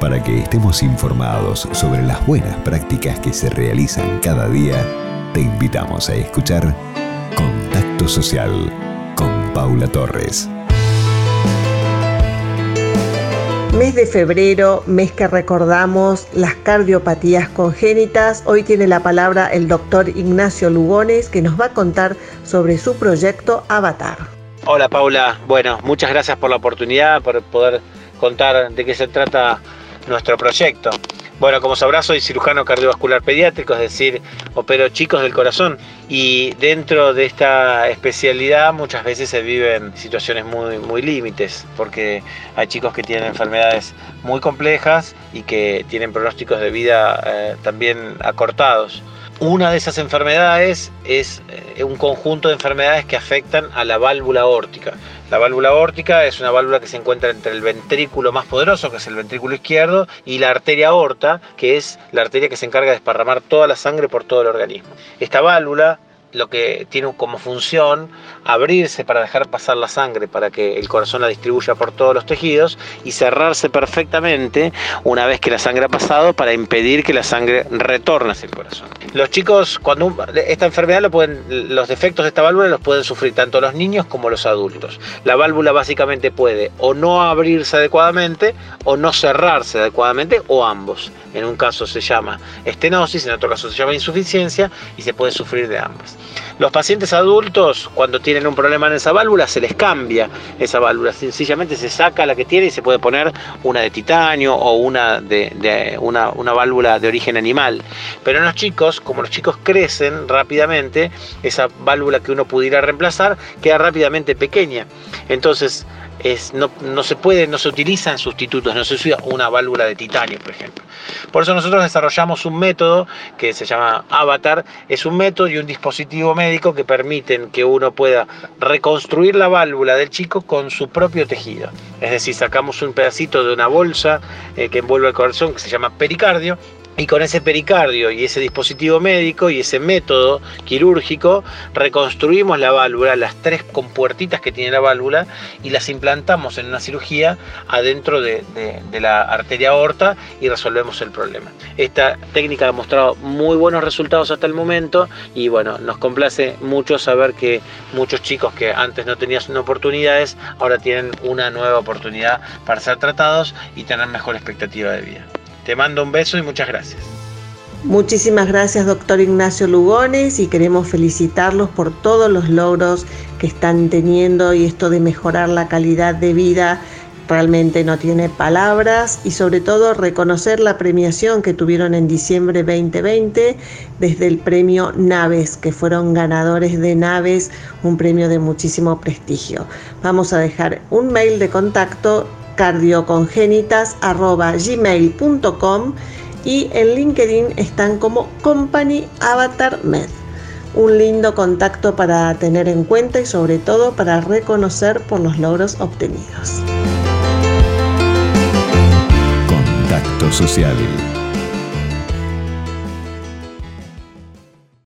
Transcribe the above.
Para que estemos informados sobre las buenas prácticas que se realizan cada día, te invitamos a escuchar Contacto Social con Paula Torres. Mes de febrero, mes que recordamos las cardiopatías congénitas. Hoy tiene la palabra el doctor Ignacio Lugones que nos va a contar sobre su proyecto Avatar. Hola Paula, bueno, muchas gracias por la oportunidad, por poder contar de qué se trata nuestro proyecto. Bueno, como sabrás, soy cirujano cardiovascular pediátrico, es decir, opero chicos del corazón. Y dentro de esta especialidad muchas veces se viven situaciones muy, muy límites, porque hay chicos que tienen enfermedades muy complejas y que tienen pronósticos de vida eh, también acortados. Una de esas enfermedades es eh, un conjunto de enfermedades que afectan a la válvula aórtica. La válvula aórtica es una válvula que se encuentra entre el ventrículo más poderoso, que es el ventrículo izquierdo, y la arteria aorta, que es la arteria que se encarga de desparramar toda la sangre por todo el organismo. Esta válvula lo que tiene como función abrirse para dejar pasar la sangre para que el corazón la distribuya por todos los tejidos y cerrarse perfectamente una vez que la sangre ha pasado para impedir que la sangre retorne hacia el corazón. Los chicos, cuando esta enfermedad lo pueden, los defectos de esta válvula los pueden sufrir tanto los niños como los adultos. La válvula básicamente puede o no abrirse adecuadamente o no cerrarse adecuadamente o ambos. En un caso se llama estenosis, en otro caso se llama insuficiencia y se puede sufrir de ambas. Los pacientes adultos, cuando tienen un problema en esa válvula, se les cambia esa válvula. Sencillamente se saca la que tiene y se puede poner una de titanio o una de, una, válvula de origen animal. Pero en los chicos, como los chicos crecen rápidamente, esa válvula que uno pudiera reemplazar queda rápidamente pequeña. Entonces, no, se puede, no se utilizan sustitutos, no se usa una válvula de titanio, por ejemplo. Por eso nosotros desarrollamos un método que se llama Avatar, es un método y un dispositivo médico que permiten que uno pueda reconstruir la válvula del chico con su propio tejido. Es decir, sacamos un pedacito de una bolsa eh, que envuelve el corazón que se llama pericardio y con ese pericardio y ese dispositivo médico y ese método quirúrgico reconstruimos la válvula, las tres compuertitas que tiene la válvula y las implantamos en una cirugía adentro de, la arteria aorta y resolvemos el problema. Esta técnica ha mostrado muy buenos resultados hasta el momento y bueno, nos complace mucho saber que muchos chicos que antes no tenían oportunidades ahora tienen una nueva oportunidad para ser tratados y tener mejor expectativa de vida. Te mando un beso y muchas gracias. Muchísimas gracias, doctor Ignacio Lugones, y queremos felicitarlos por todos los logros que están teniendo y esto de mejorar la calidad de vida realmente no tiene palabras y sobre todo reconocer la premiación que tuvieron en diciembre 2020 desde el premio Naves, que fueron ganadores de Naves, un premio de muchísimo prestigio. Vamos a dejar un mail de contacto cardiocongénitas.gmail.com y en LinkedIn están como Company Avatar Med. Un lindo contacto para tener en cuenta y sobre todo para reconocer por los logros obtenidos. Contacto Social